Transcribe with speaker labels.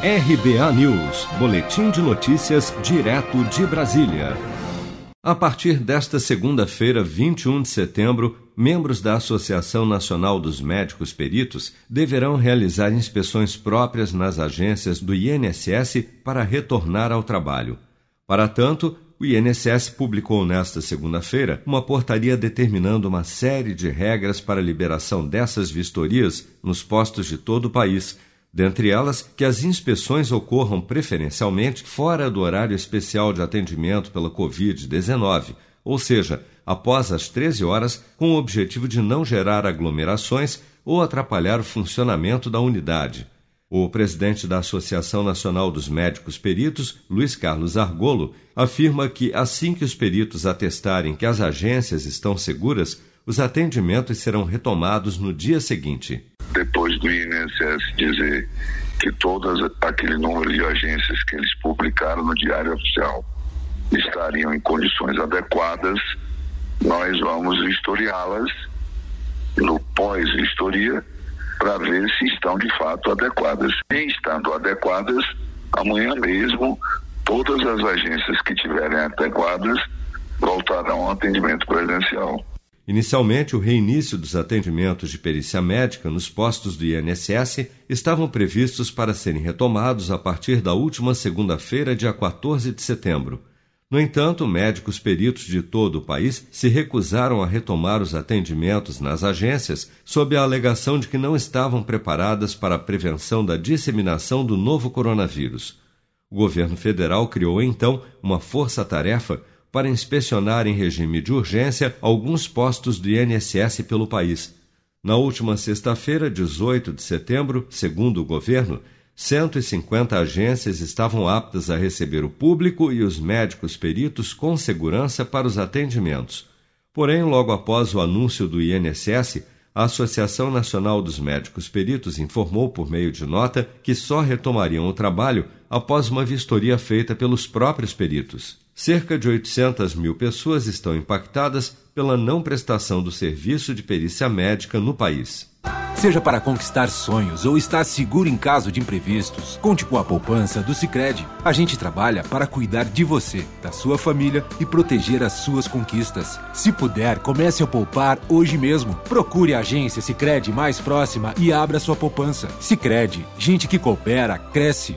Speaker 1: RBA News, Boletim de Notícias, direto de Brasília. A partir desta segunda-feira, 21 de setembro, membros da Associação Nacional dos Médicos Peritos deverão realizar inspeções próprias nas agências do INSS para retornar ao trabalho. Para tanto, o INSS publicou nesta segunda-feira uma portaria determinando uma série de regras para a liberação dessas vistorias nos postos de todo o país dentre elas que as inspeções ocorram preferencialmente fora do horário especial de atendimento pela Covid-19, ou seja, após as 13 horas, com o objetivo de não gerar aglomerações ou atrapalhar o funcionamento da unidade. O presidente da Associação Nacional dos Médicos Peritos, Luiz Carlos Argolo, afirma que assim que os peritos atestarem que as agências estão seguras, os atendimentos serão retomados no dia seguinte
Speaker 2: depois do INSS dizer que todas aquele número de agências que eles publicaram no Diário Oficial estariam em condições adequadas, nós vamos vistoriá-las no pós-vistoria para ver se estão de fato adequadas. Em estando adequadas, amanhã mesmo todas as agências que tiverem adequadas voltarão ao atendimento presencial.
Speaker 1: Inicialmente, o reinício dos atendimentos de perícia médica nos postos do INSS estavam previstos para serem retomados a partir da última segunda-feira, dia 14 de setembro. No entanto, médicos peritos de todo o país se recusaram a retomar os atendimentos nas agências sob a alegação de que não estavam preparadas para a prevenção da disseminação do novo coronavírus. O governo federal criou então uma força-tarefa para inspecionar em regime de urgência alguns postos do INSS pelo país. Na última sexta-feira, 18 de setembro, segundo o governo, 150 agências estavam aptas a receber o público e os médicos peritos com segurança para os atendimentos. Porém, logo após o anúncio do INSS, a Associação Nacional dos Médicos Peritos informou por meio de nota que só retomariam o trabalho após uma vistoria feita pelos próprios peritos cerca de 800 mil pessoas estão impactadas pela não prestação do serviço de perícia médica no país.
Speaker 3: Seja para conquistar sonhos ou estar seguro em caso de imprevistos, conte com a poupança do Sicredi. A gente trabalha para cuidar de você, da sua família e proteger as suas conquistas. Se puder, comece a poupar hoje mesmo. Procure a agência Sicredi mais próxima e abra sua poupança. Sicredi, gente que coopera cresce